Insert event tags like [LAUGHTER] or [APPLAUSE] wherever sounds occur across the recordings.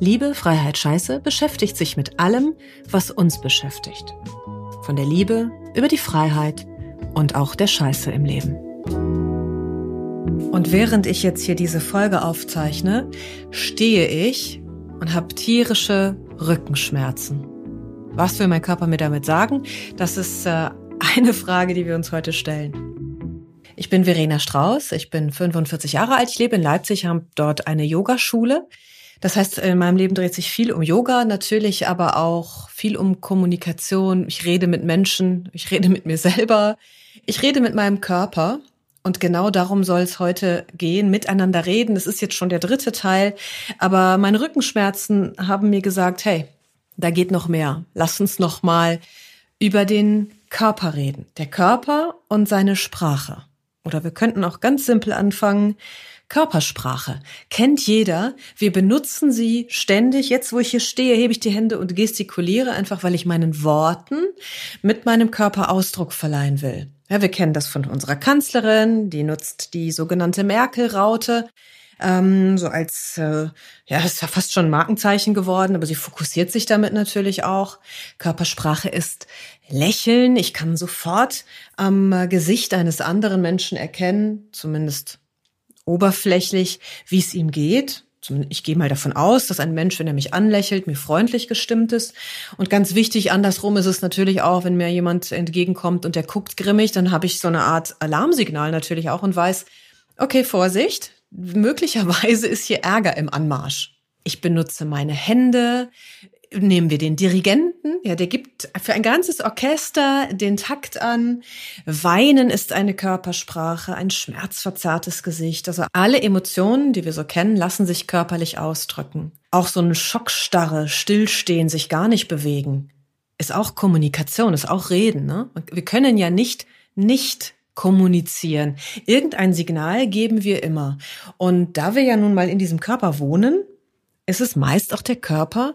Liebe, Freiheit, Scheiße beschäftigt sich mit allem, was uns beschäftigt. Von der Liebe über die Freiheit und auch der Scheiße im Leben. Und während ich jetzt hier diese Folge aufzeichne, stehe ich und habe tierische Rückenschmerzen. Was will mein Körper mir damit sagen? Das ist äh, eine Frage, die wir uns heute stellen. Ich bin Verena Strauß, ich bin 45 Jahre alt, ich lebe in Leipzig, habe dort eine Yogaschule. Das heißt, in meinem Leben dreht sich viel um Yoga, natürlich aber auch viel um Kommunikation. Ich rede mit Menschen, ich rede mit mir selber, ich rede mit meinem Körper. Und genau darum soll es heute gehen, miteinander reden. Das ist jetzt schon der dritte Teil. Aber meine Rückenschmerzen haben mir gesagt, hey, da geht noch mehr. Lass uns noch mal über den Körper reden. Der Körper und seine Sprache. Oder wir könnten auch ganz simpel anfangen. Körpersprache kennt jeder. Wir benutzen sie ständig. Jetzt, wo ich hier stehe, hebe ich die Hände und gestikuliere einfach, weil ich meinen Worten mit meinem Körper Ausdruck verleihen will. Ja, wir kennen das von unserer Kanzlerin, die nutzt die sogenannte Merkel-Raute ähm, so als, äh, ja, ist ja fast schon ein Markenzeichen geworden, aber sie fokussiert sich damit natürlich auch. Körpersprache ist Lächeln. Ich kann sofort am äh, Gesicht eines anderen Menschen erkennen, zumindest oberflächlich, wie es ihm geht. Ich gehe mal davon aus, dass ein Mensch, wenn er mich anlächelt, mir freundlich gestimmt ist. Und ganz wichtig, andersrum ist es natürlich auch, wenn mir jemand entgegenkommt und der guckt grimmig, dann habe ich so eine Art Alarmsignal natürlich auch und weiß, okay, Vorsicht, möglicherweise ist hier Ärger im Anmarsch. Ich benutze meine Hände. Nehmen wir den Dirigenten, ja, der gibt für ein ganzes Orchester den Takt an. Weinen ist eine Körpersprache, ein schmerzverzerrtes Gesicht. Also alle Emotionen, die wir so kennen, lassen sich körperlich ausdrücken. Auch so eine Schockstarre, Stillstehen, sich gar nicht bewegen, ist auch Kommunikation, ist auch Reden. Ne? Wir können ja nicht nicht kommunizieren. Irgendein Signal geben wir immer. Und da wir ja nun mal in diesem Körper wohnen, ist es meist auch der Körper,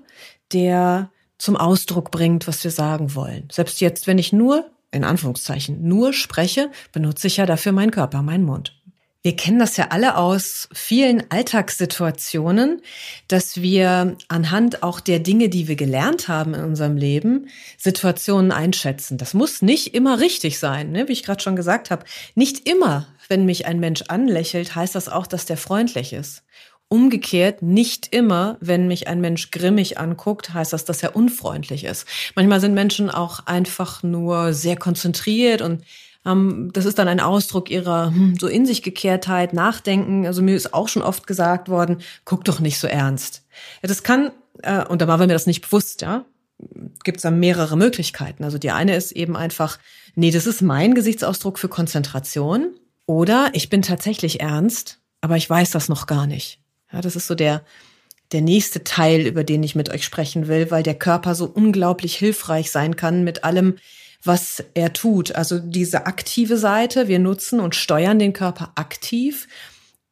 der zum Ausdruck bringt, was wir sagen wollen. Selbst jetzt, wenn ich nur, in Anführungszeichen, nur spreche, benutze ich ja dafür meinen Körper, meinen Mund. Wir kennen das ja alle aus vielen Alltagssituationen, dass wir anhand auch der Dinge, die wir gelernt haben in unserem Leben, Situationen einschätzen. Das muss nicht immer richtig sein, ne? wie ich gerade schon gesagt habe. Nicht immer, wenn mich ein Mensch anlächelt, heißt das auch, dass der freundlich ist. Umgekehrt, nicht immer, wenn mich ein Mensch grimmig anguckt, heißt das, dass er unfreundlich ist. Manchmal sind Menschen auch einfach nur sehr konzentriert und das ist dann ein Ausdruck ihrer hm, so in sich Gekehrtheit, Nachdenken. Also mir ist auch schon oft gesagt worden, guck doch nicht so ernst. Ja, das kann, äh, und da war mir das nicht bewusst, ja, gibt es dann mehrere Möglichkeiten. Also die eine ist eben einfach, nee, das ist mein Gesichtsausdruck für Konzentration. Oder ich bin tatsächlich ernst, aber ich weiß das noch gar nicht. Ja, das ist so der, der nächste Teil, über den ich mit euch sprechen will, weil der Körper so unglaublich hilfreich sein kann mit allem, was er tut. Also diese aktive Seite, wir nutzen und steuern den Körper aktiv.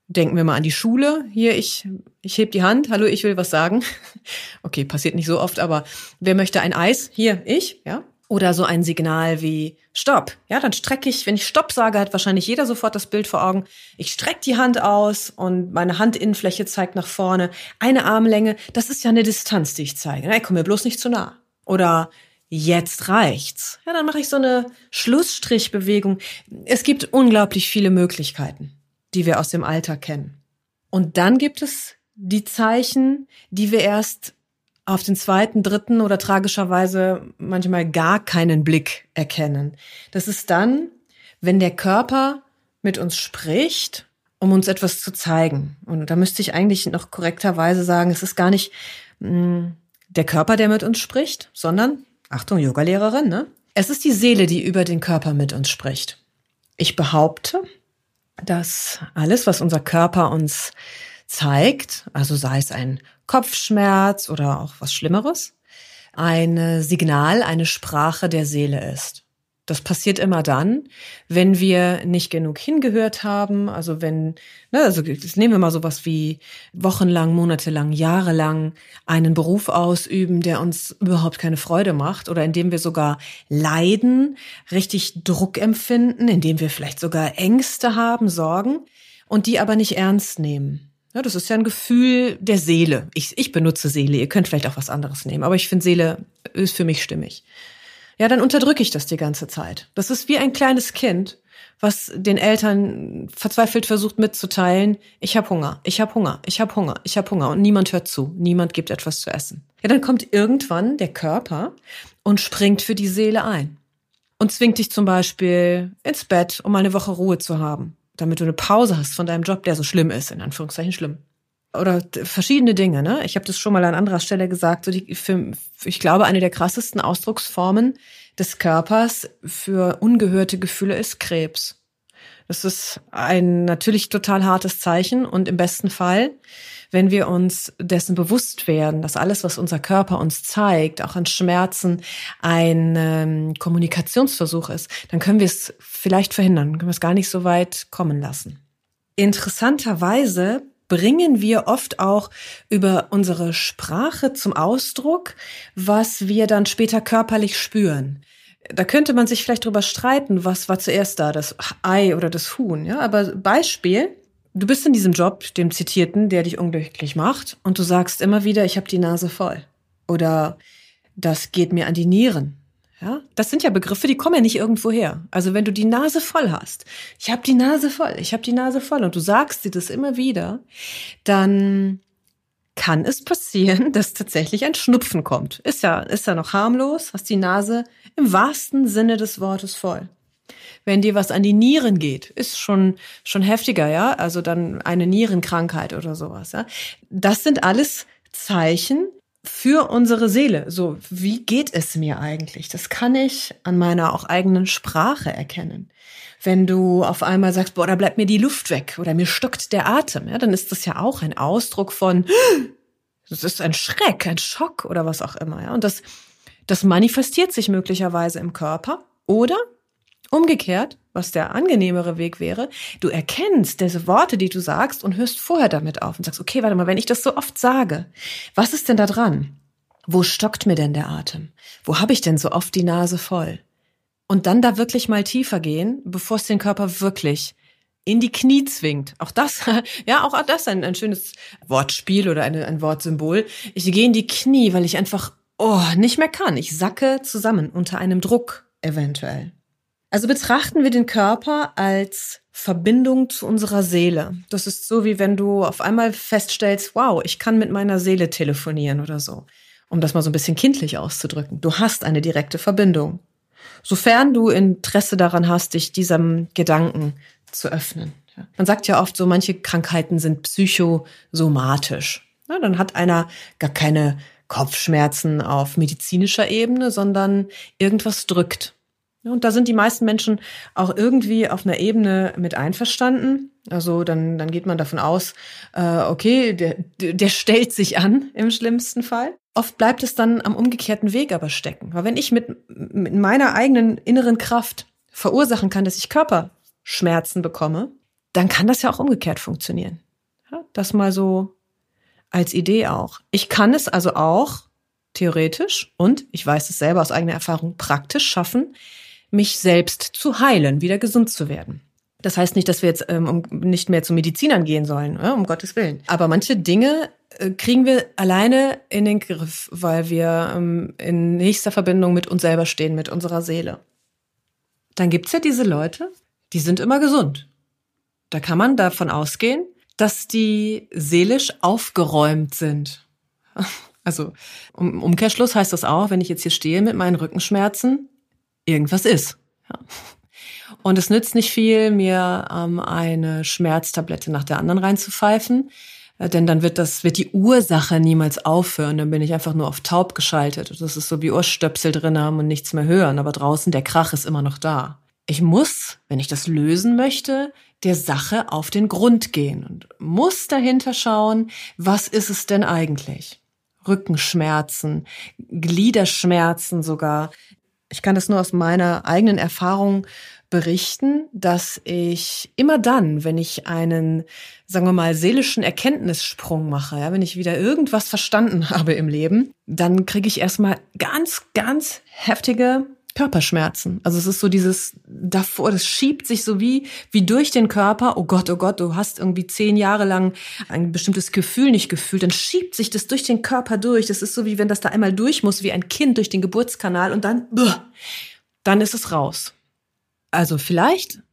Denken wir mal an die Schule. Hier, ich, ich heb die Hand. Hallo, ich will was sagen. [LAUGHS] Okay, passiert nicht so oft, aber wer möchte ein Eis? Hier, ich, ja. Oder so ein Signal wie Stopp. Ja, dann strecke ich, wenn ich Stopp sage, hat wahrscheinlich jeder sofort das Bild vor Augen. Ich strecke die Hand aus und meine Handinnenfläche zeigt nach vorne. Eine Armlänge, das ist ja eine Distanz, die ich zeige. Nein, komm mir bloß nicht zu nah. Oder jetzt reicht's. Ja, dann mache ich so eine Schlussstrichbewegung. Es gibt unglaublich viele Möglichkeiten, die wir aus dem Alter kennen. Und dann gibt es die Zeichen, die wir erst auf den zweiten, dritten oder tragischerweise manchmal gar keinen Blick erkennen. Das ist dann, wenn der Körper mit uns spricht, um uns etwas zu zeigen. Und da müsste ich eigentlich noch korrekterweise sagen, es ist gar nicht mh, hm, der Körper, der mit uns spricht, sondern Achtung, Yogalehrerin, ne? Es ist die Seele, die über den Körper mit uns spricht. Ich behaupte, dass alles, was unser Körper uns zeigt, also sei es ein Kopfschmerz oder auch was Schlimmeres, ein Signal, eine Sprache der Seele ist. Das passiert immer dann, wenn wir nicht genug hingehört haben. Also wenn, ne, also nehmen wir mal sowas wie wochenlang, monatelang, jahrelang einen Beruf ausüben, der uns überhaupt keine Freude macht oder in dem wir sogar leiden, richtig Druck empfinden, in dem wir vielleicht sogar Ängste haben, Sorgen und die aber nicht ernst nehmen. Ja, das ist ja ein Gefühl der Seele. Ich, ich benutze Seele. Ihr könnt vielleicht auch was anderes nehmen, aber ich finde Seele ist für mich stimmig ja, dann unterdrücke ich das die ganze Zeit. Das ist wie ein kleines Kind, was den Eltern verzweifelt versucht mitzuteilen, ich habe Hunger, ich habe Hunger, ich habe Hunger, ich habe Hunger und niemand hört zu, niemand gibt etwas zu essen. Ja, dann kommt irgendwann der Körper und springt für die Seele ein und zwingt dich zum Beispiel ins Bett, um eine Woche Ruhe zu haben, damit du eine Pause hast von deinem Job, der so schlimm ist, in Anführungszeichen schlimm oder verschiedene Dinge. Ne? Ich habe das schon mal an anderer Stelle gesagt. So die, für, ich glaube, eine der krassesten Ausdrucksformen des Körpers für ungehörte Gefühle ist Krebs. Das ist ein natürlich total hartes Zeichen und im besten Fall, wenn wir uns dessen bewusst werden, dass alles, was unser Körper uns zeigt, auch an Schmerzen, ein ähm, Kommunikationsversuch ist, dann können wir es vielleicht verhindern, können wir es gar nicht so weit kommen lassen. Interessanterweise bringen wir oft auch über unsere Sprache zum Ausdruck, was wir dann später körperlich spüren. Da könnte man sich vielleicht drüber streiten, was war zuerst da, das Ei oder das Huhn, ja? Aber Beispiel, du bist in diesem Job, dem zitierten, der dich unglücklich macht und du sagst immer wieder, ich habe die Nase voll oder das geht mir an die Nieren ja, das sind ja Begriffe, die kommen ja nicht irgendwo her. Also wenn du die Nase voll hast, ich habe die Nase voll, ich habe die Nase voll und du sagst dir das immer wieder, dann kann es passieren, [LAUGHS] dass tatsächlich ein Schnupfen kommt. Ist ja, ist ja noch harmlos, hast die Nase im wahrsten Sinne des Wortes voll. Wenn dir was an die Nieren geht, ist schon, schon heftiger, ja. Also dann eine Nierenkrankheit oder sowas, ja. Das sind alles Zeichen, für unsere Seele. So, wie geht es mir eigentlich? Das kann ich an meiner auch eigenen Sprache erkennen. Wenn du auf einmal sagst, boah, da bleibt mir die Luft weg oder mir stockt der Atem, ja, dann ist das ja auch ein Ausdruck von, das ist ein Schreck, ein Schock oder was auch immer, ja. Und das, das manifestiert sich möglicherweise im Körper oder Umgekehrt, was der angenehmere Weg wäre, du erkennst diese Worte, die du sagst und hörst vorher damit auf und sagst, okay, warte mal, wenn ich das so oft sage, was ist denn da dran? Wo stockt mir denn der Atem? Wo habe ich denn so oft die Nase voll? Und dann da wirklich mal tiefer gehen, bevor es den Körper wirklich in die Knie zwingt. Auch das, [LAUGHS] ja, auch das ein, ein schönes Wortspiel oder eine, ein Wortsymbol. Ich gehe in die Knie, weil ich einfach, oh, nicht mehr kann. Ich sacke zusammen unter einem Druck eventuell. Also betrachten wir den Körper als Verbindung zu unserer Seele. Das ist so, wie wenn du auf einmal feststellst, wow, ich kann mit meiner Seele telefonieren oder so. Um das mal so ein bisschen kindlich auszudrücken. Du hast eine direkte Verbindung. Sofern du Interesse daran hast, dich diesem Gedanken zu öffnen. Man sagt ja oft so, manche Krankheiten sind psychosomatisch. Ja, dann hat einer gar keine Kopfschmerzen auf medizinischer Ebene, sondern irgendwas drückt. Und da sind die meisten Menschen auch irgendwie auf einer Ebene mit einverstanden. Also dann, dann geht man davon aus, äh, okay, der, der stellt sich an im schlimmsten Fall. Oft bleibt es dann am umgekehrten Weg aber stecken. Weil wenn ich mit, mit meiner eigenen inneren Kraft verursachen kann, dass ich Körperschmerzen bekomme, dann kann das ja auch umgekehrt funktionieren. Ja, das mal so als Idee auch. Ich kann es also auch theoretisch und ich weiß es selber aus eigener Erfahrung praktisch schaffen, mich selbst zu heilen, wieder gesund zu werden. Das heißt nicht, dass wir jetzt ähm, nicht mehr zu Medizinern gehen sollen, ja, um Gottes Willen. Aber manche Dinge äh, kriegen wir alleine in den Griff, weil wir ähm, in nächster Verbindung mit uns selber stehen, mit unserer Seele. Dann gibt's ja diese Leute, die sind immer gesund. Da kann man davon ausgehen, dass die seelisch aufgeräumt sind. [LAUGHS] Also im Umkehrschluss heißt das auch, wenn ich jetzt hier stehe mit meinen Rückenschmerzen, irgendwas ist. Ja. Und es nützt nicht viel, mir ähm, eine Schmerztablette nach der anderen reinzupfeifen, äh, denn dann wird das, wird die Ursache niemals aufhören. Dann bin ich einfach nur auf taub geschaltet. Das ist so wie Ohrstöpsel drin haben und nichts mehr hören. Aber draußen der Krach ist immer noch da. Ich muss, wenn ich das lösen möchte, der Sache auf den Grund gehen und muss dahinter schauen, was ist es denn eigentlich? Rückenschmerzen, Gliederschmerzen sogar. Ich kann das nur aus meiner eigenen Erfahrung berichten, dass ich immer dann, wenn ich einen, sagen wir mal, seelischen Erkenntnissprung mache, ja, wenn ich wieder irgendwas verstanden [LAUGHS] habe im Leben, dann kriege ich erstmal ganz, ganz heftige Körperschmerzen. Also es ist so dieses davor, das schiebt sich so wie, wie durch den Körper. Oh Gott, oh Gott, du hast irgendwie zehn Jahre lang ein bestimmtes Gefühl nicht gefühlt. Dann schiebt sich das durch den Körper durch. Das ist so wie wenn das da einmal durch muss, wie ein Kind durch den Geburtskanal und dann, dann ist es raus. Also vielleicht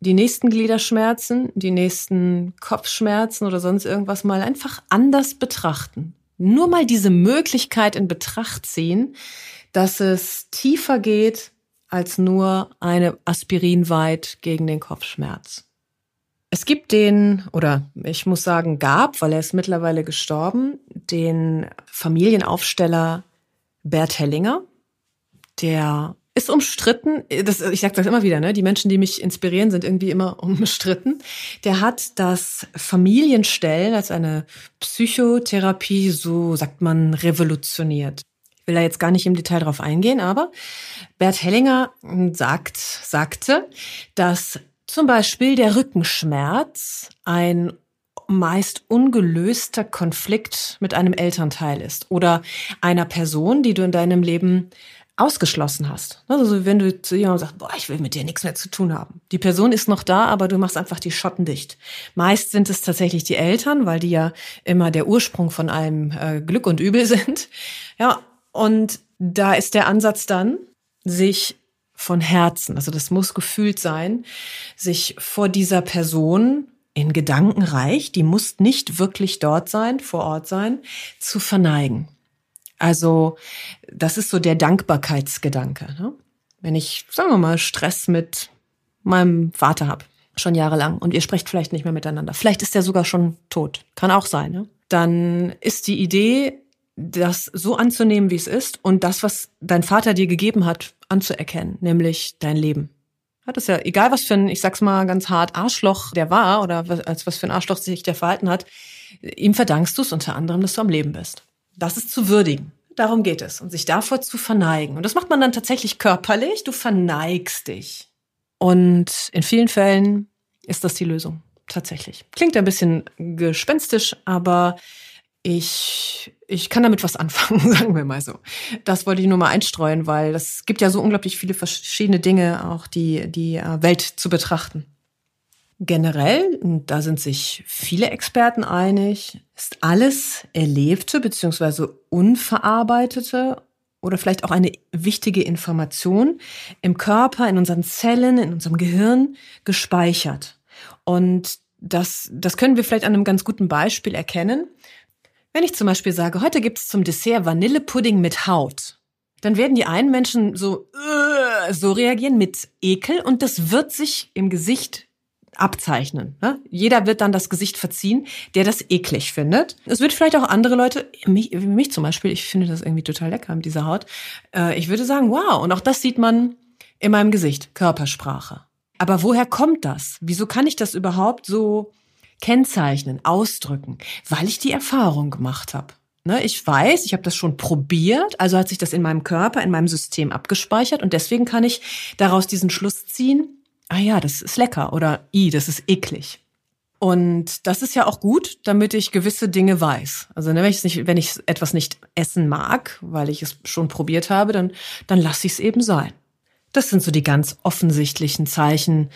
die nächsten Gliederschmerzen, die nächsten Kopfschmerzen oder sonst irgendwas mal einfach anders betrachten. Nur mal diese Möglichkeit in Betracht ziehen, dass es tiefer geht als nur eine Aspirinweit gegen den Kopfschmerz. Es gibt den, oder ich muss sagen, gab, weil er ist mittlerweile gestorben, den Familienaufsteller Bert Hellinger. Der ist umstritten. Das, ich sage das immer wieder, ne? Die Menschen, die mich inspirieren, sind irgendwie immer [LAUGHS] umstritten. Der hat das Familienstellen als eine Psychotherapie, so sagt man, revolutioniert will da jetzt gar nicht im Detail drauf eingehen, aber Bert Hellinger sagt, sagte, dass zum Beispiel der Rückenschmerz ein meist ungelöster Konflikt mit einem Elternteil ist oder einer Person, die du in deinem Leben ausgeschlossen hast. Also wenn du zu jemandem sagst, boah, ich will mit dir nichts mehr zu tun haben. Die Person ist noch da, aber du machst einfach die Schotten dicht. Meist sind es tatsächlich die Eltern, weil die ja immer der Ursprung von allem äh, Glück und Übel [LAUGHS] sind. Ja, und da ist der Ansatz dann, sich von Herzen, also das muss gefühlt sein, sich vor dieser Person in Gedankenreich, die muss nicht wirklich dort sein, vor Ort sein, zu verneigen. Also das ist so der Dankbarkeitsgedanke. Ne? Wenn ich, sagen wir mal, Stress mit meinem Vater habe, schon jahrelang, und ihr sprecht vielleicht nicht mehr miteinander, vielleicht ist er sogar schon tot, kann auch sein, ne? dann ist die Idee, das so anzunehmen, wie es ist und das, was dein Vater dir gegeben hat, anzuerkennen, nämlich dein Leben. Hat es ja, egal was für ein, ich sag's mal ganz hart, Arschloch der war oder als was für ein Arschloch sich der verhalten hat, ihm verdankst du es unter anderem, dass du am Leben bist. Das ist zu würdigen. Darum geht es. Und sich davor zu verneigen. Und das macht man dann tatsächlich körperlich. Du verneigst dich. Und in vielen Fällen ist das die Lösung. Tatsächlich. Klingt ein bisschen gespenstisch, aber ich, ich kann damit was anfangen, [LAUGHS] sagen wir mal so. Das wollte ich nur mal einstreuen, weil es gibt ja so unglaublich viele verschiedene Dinge, auch die, die äh, Welt zu betrachten. Generell, da sind sich viele Experten einig, ist alles Erlebte bzw. unverarbeitete oder vielleicht auch eine wichtige Information im Körper, in unseren Zellen, in unserem Gehirn gespeichert. Und das, das können wir vielleicht an einem ganz guten Beispiel erkennen. Wenn ich zum Beispiel sage, heute gibt es zum Dessert Vanillepudding mit Haut, dann werden die einen Menschen so, uh, so reagieren mit Ekel und das wird sich im Gesicht abzeichnen. Ne? Jeder wird dann das Gesicht verziehen, der das eklig findet. Es wird vielleicht auch andere Leute, mich, mich zum Beispiel, ich finde das irgendwie total lecker mit dieser Haut. Äh, ich würde sagen, wow, und auch das sieht man in meinem Gesicht, Körpersprache. Aber woher kommt das? Wieso kann ich das überhaupt so kennzeichnen, ausdrücken, weil ich die Erfahrung gemacht habe. Ne, ich weiß, ich habe das schon probiert, also hat sich das in meinem Körper, in meinem System abgespeichert und deswegen kann ich daraus diesen Schluss ziehen, ah ja, das ist lecker oder i, das ist eklig. Und das ist ja auch gut, damit ich gewisse Dinge weiß. Also ne, wenn ich, nicht, wenn ich etwas nicht essen mag, weil ich es schon probiert habe, dann, dann lasse ich es eben sein. Das sind so die ganz offensichtlichen Zeichen,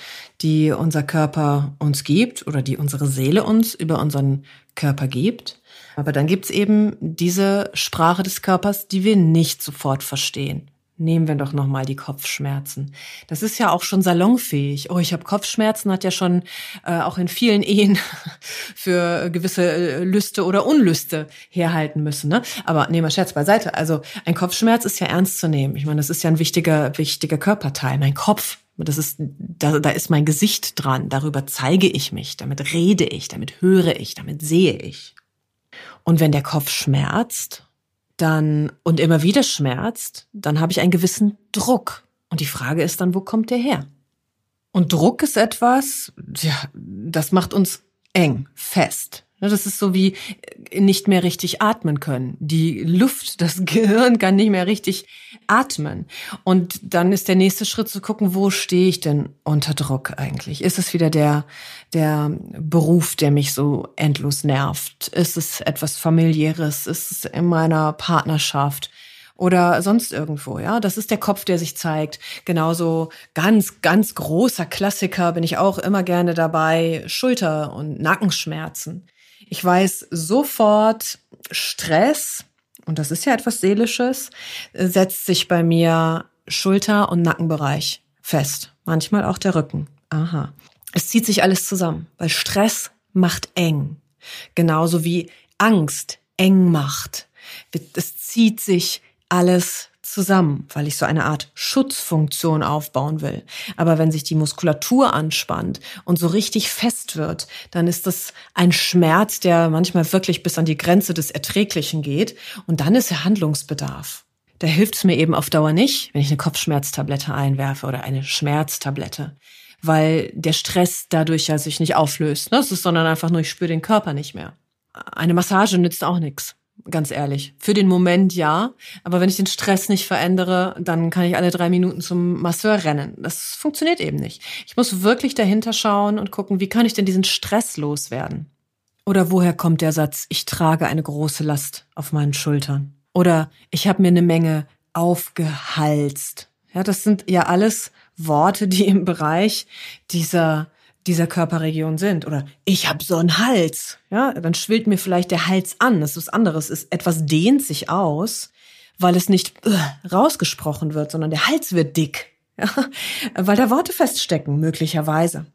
die unser Körper uns gibt oder die unsere Seele uns über unseren Körper gibt. Aber dann gibt's eben diese Sprache des Körpers, die wir nicht sofort verstehen. Nehmen wir doch noch mal die Kopfschmerzen. Das ist ja auch schon salonfähig. Oh, ich habe Kopfschmerzen, hat ja schon äh, auch in vielen Ehen [LAUGHS] für gewisse äh, Lüste oder Unlüste herhalten müssen. Ne? Aber nehmen wir Scherz beiseite. Also ein Kopfschmerz ist ja ernst zu nehmen. Ich meine, das ist ja ein wichtiger, wichtiger Körperteil. Mein Kopf, das ist, da, da ist mein Gesicht dran. Darüber zeige ich mich, damit rede ich, damit höre ich, damit sehe ich. Und wenn der Kopf schmerzt dann und immer wieder schmerzt, dann habe ich einen gewissen Druck. Und die Frage ist dann, wo kommt der her? Und Druck ist etwas, ja, das macht uns eng, fest. Ne, das ist so wie äh, nicht mehr richtig atmen können. Die Luft, das [LAUGHS] Gehirn kann nicht mehr richtig atmen. Und dann ist der nächste Schritt zu gucken, wo stehe ich denn unter Druck eigentlich? Ist es wieder der, der Beruf, der mich so endlos nervt? Ist es etwas familiäres? Ist es in meiner Partnerschaft? oder sonst irgendwo, ja. Das ist der Kopf, der sich zeigt. Genauso ganz, ganz großer Klassiker bin ich auch immer gerne dabei. Schulter- und Nackenschmerzen. Ich weiß sofort, Stress, und das ist ja etwas Seelisches, setzt sich bei mir Schulter- und Nackenbereich fest. Manchmal auch der Rücken. Aha. Es zieht sich alles zusammen, weil Stress macht eng. Genauso wie Angst eng macht. Es zieht sich alles zusammen, weil ich so eine Art Schutzfunktion aufbauen will. Aber wenn sich die Muskulatur anspannt und so richtig fest wird, dann ist das ein Schmerz, der manchmal wirklich bis an die Grenze des Erträglichen geht. Und dann ist er Handlungsbedarf. Da hilft es mir eben auf Dauer nicht, wenn ich eine Kopfschmerztablette einwerfe oder eine Schmerztablette, weil der Stress dadurch ja sich nicht auflöst, ne? Es ist sondern einfach nur, ich spüre den Körper nicht mehr. Eine Massage nützt auch nichts ganz ehrlich. Für den Moment ja, aber wenn ich den Stress nicht verändere, dann kann ich alle drei Minuten zum Masseur rennen. Das funktioniert eben nicht. Ich muss wirklich dahinter schauen und gucken, wie kann ich denn diesen Stress loswerden? Oder woher kommt der Satz, ich trage eine große Last auf meinen Schultern? Oder ich habe mir eine Menge aufgehalst. Ja, das sind ja alles Worte, die im Bereich dieser dieser Körperregion sind. Oder ich habe so einen Hals. Ja, dann schwillt mir vielleicht der Hals an. Das ist was anderes. Ist, etwas dehnt sich aus, weil es nicht uh, rausgesprochen wird, sondern der Hals wird dick. [LAUGHS] Ja, weil da Worte feststecken, möglicherweise.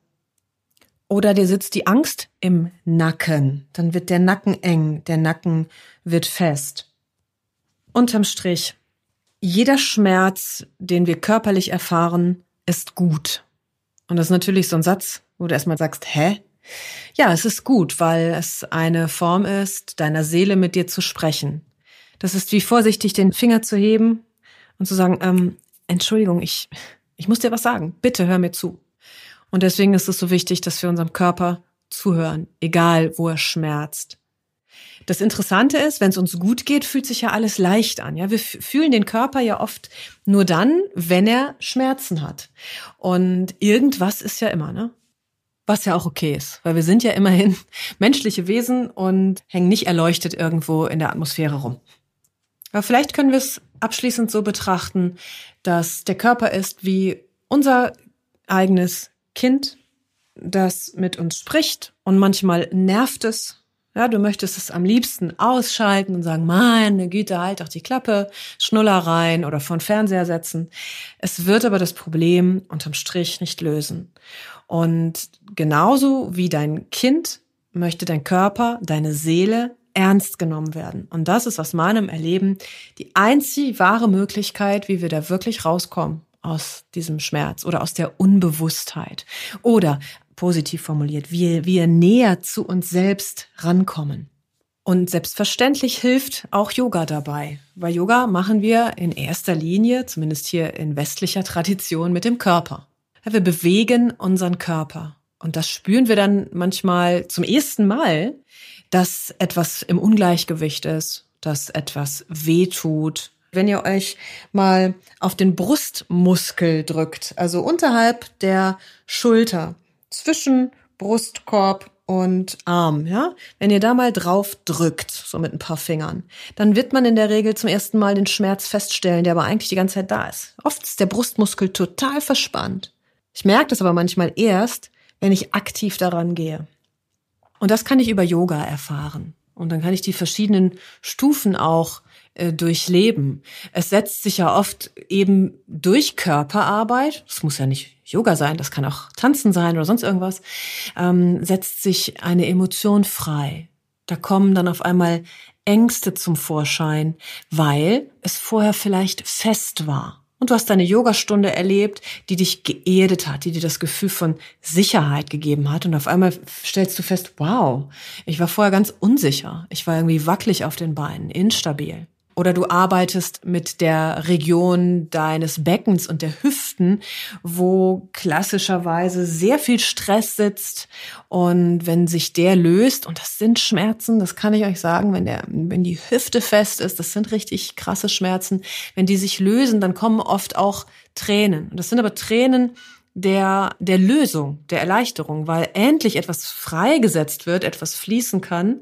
Oder dir sitzt die Angst im Nacken. Dann wird der Nacken eng, der Nacken wird fest. Unterm Strich, jeder Schmerz, den wir körperlich erfahren, ist gut. Und das ist natürlich so ein Satz, wo du erstmal sagst, hä? Ja, es ist gut, weil es eine Form ist, deiner Seele mit dir zu sprechen. Das ist wie vorsichtig den Finger zu heben und zu sagen, ähm, Entschuldigung, ich, ich muss dir was sagen. Bitte hör mir zu. Und deswegen ist es so wichtig, dass wir unserem Körper zuhören, egal wo er schmerzt. Das Interessante ist, wenn es uns gut geht, fühlt sich ja alles leicht an. Ja, wir fühlen den Körper ja oft nur dann, wenn er Schmerzen hat. Und irgendwas ist ja immer, ne? Was ja auch okay ist, weil wir sind ja immerhin [LAUGHS] menschliche Wesen und hängen nicht erleuchtet irgendwo in der Atmosphäre rum. Aber vielleicht können wir es abschließend so betrachten, dass der Körper ist wie unser eigenes Kind, das mit uns spricht und manchmal nervt es. Ja, du möchtest es am liebsten ausschalten und sagen, meine Güte, halt doch die Klappe, Schnuller rein oder von Fernseher setzen. Es wird aber das Problem unterm Strich nicht lösen. Und genauso wie dein Kind möchte dein Körper, deine Seele ernst genommen werden. Und das ist aus meinem Erleben die einzig wahre Möglichkeit, wie wir da wirklich rauskommen aus diesem Schmerz oder aus der Unbewusstheit oder positiv formuliert, wie wir näher zu uns selbst rankommen. Und selbstverständlich hilft auch Yoga dabei, weil Yoga machen wir in erster Linie, zumindest hier in westlicher Tradition, mit dem Körper. Wir bewegen unseren Körper. Und das spüren wir dann manchmal zum ersten Mal, dass etwas im Ungleichgewicht ist, dass etwas weh tut. Wenn ihr euch mal auf den Brustmuskel drückt, also unterhalb der Schulter, zwischen Brustkorb und Arm, ja? Wenn ihr da mal drauf drückt, so mit ein paar Fingern, dann wird man in der Regel zum ersten Mal den Schmerz feststellen, der aber eigentlich die ganze Zeit da ist. Oft ist der Brustmuskel total verspannt. Ich merke das aber manchmal erst, wenn ich aktiv daran gehe. Und das kann ich über Yoga erfahren. Und dann kann ich die verschiedenen Stufen auch äh, durchleben. Es setzt sich ja oft eben durch Körperarbeit, das muss ja nicht Yoga sein, das kann auch Tanzen sein oder sonst irgendwas, ähm, setzt sich eine Emotion frei. Da kommen dann auf einmal Ängste zum Vorschein, weil es vorher vielleicht fest war. Und du hast deine Yogastunde erlebt, die dich geerdet hat, die dir das Gefühl von Sicherheit gegeben hat. Und auf einmal stellst du fest, wow, ich war vorher ganz unsicher. Ich war irgendwie wackelig auf den Beinen, instabil. Oder du arbeitest mit der Region deines Beckens und der Hüften, wo klassischerweise sehr viel Stress sitzt. Und wenn sich der löst, und das sind Schmerzen, das kann ich euch sagen, wenn der, wenn die Hüfte fest ist, das sind richtig krasse Schmerzen. Wenn die sich lösen, dann kommen oft auch Tränen. Und das sind aber Tränen, der, der Lösung, der Erleichterung, weil endlich etwas freigesetzt wird, etwas fließen kann,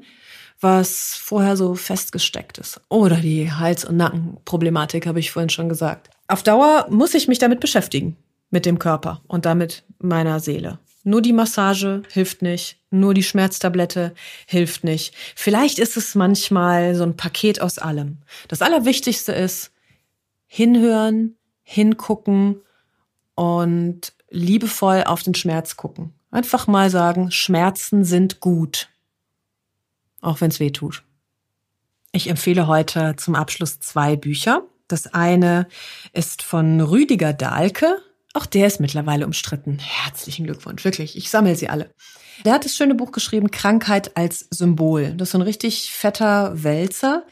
was vorher so festgesteckt ist. Oder die Hals- und Nackenproblematik, habe ich vorhin schon gesagt. Auf Dauer muss ich mich damit beschäftigen, mit dem Körper und damit meiner Seele. Nur die Massage hilft nicht, nur die Schmerztablette hilft nicht. Vielleicht ist es manchmal so ein Paket aus allem. Das Allerwichtigste ist hinhören, hingucken und liebevoll auf den Schmerz gucken. Einfach mal sagen, Schmerzen sind gut auch wenn es weh tut. Ich empfehle heute zum Abschluss zwei Bücher. Das eine ist von Rüdiger Dahlke. Auch der ist mittlerweile umstritten. Herzlichen Glückwunsch, wirklich. Ich sammle sie alle. Der hat das schöne Buch geschrieben, Krankheit als Symbol. Das ist so ein richtig fetter Wälzer.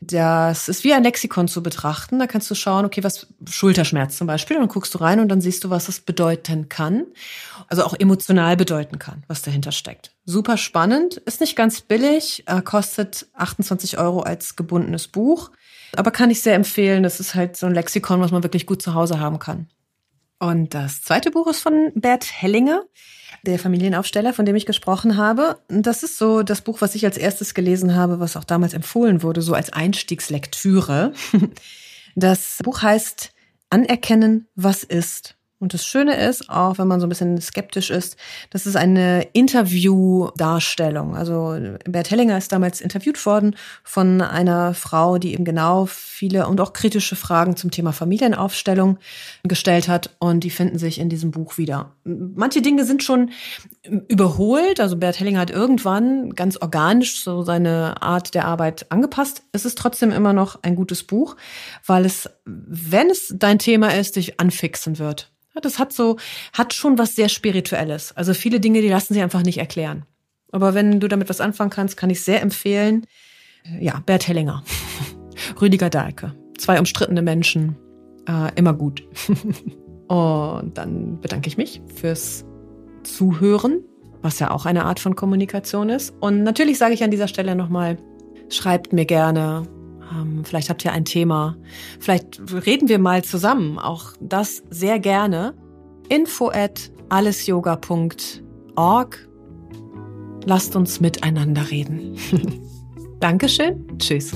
Das ist wie ein Lexikon zu betrachten. Da kannst du schauen, okay, was Schulterschmerz zum Beispiel, und dann guckst du rein und dann siehst du, was es bedeuten kann. Also auch emotional bedeuten kann, was dahinter steckt. Super spannend, ist nicht ganz billig, äh, kostet 28 Euro als gebundenes Buch, aber kann ich sehr empfehlen. Das ist halt so ein Lexikon, was man wirklich gut zu Hause haben kann. Und das zweite Buch ist von Bert Hellinger der Familienaufsteller, von dem ich gesprochen habe. Das ist so das Buch, was ich als erstes gelesen habe, was auch damals empfohlen wurde, so als Einstiegslektüre. [LAUGHS] Das Buch heißt Anerkennen, was ist. Und das Schöne ist, auch wenn man so ein bisschen skeptisch ist, das ist eine Interviewdarstellung. Also Bert Hellinger ist damals interviewt worden von einer Frau, die eben genau viele und auch kritische Fragen zum Thema Familienaufstellung gestellt hat. Und die finden sich in diesem Buch wieder. Manche Dinge sind schon überholt. Also Bert Hellinger hat irgendwann ganz organisch so seine Art der Arbeit angepasst. Es ist trotzdem immer noch ein gutes Buch, weil es, wenn es dein Thema ist, dich anfixen wird. Das hat so, hat schon was sehr Spirituelles. Also viele Dinge, die lassen sich einfach nicht erklären. Aber wenn du damit was anfangen kannst, kann ich sehr empfehlen. Ja, Bert Hellinger, [LAUGHS] Rüdiger Dahlke. Zwei umstrittene Menschen, äh, immer gut. [LAUGHS] Und dann bedanke ich mich fürs Zuhören, was ja auch eine Art von Kommunikation ist. Und natürlich sage ich an dieser Stelle nochmal, schreibt mir gerne, vielleicht habt ihr ein Thema. Vielleicht reden wir mal zusammen. Auch das sehr gerne. Info at allesyoga.org. Lasst uns miteinander reden. [LAUGHS] Dankeschön. Tschüss.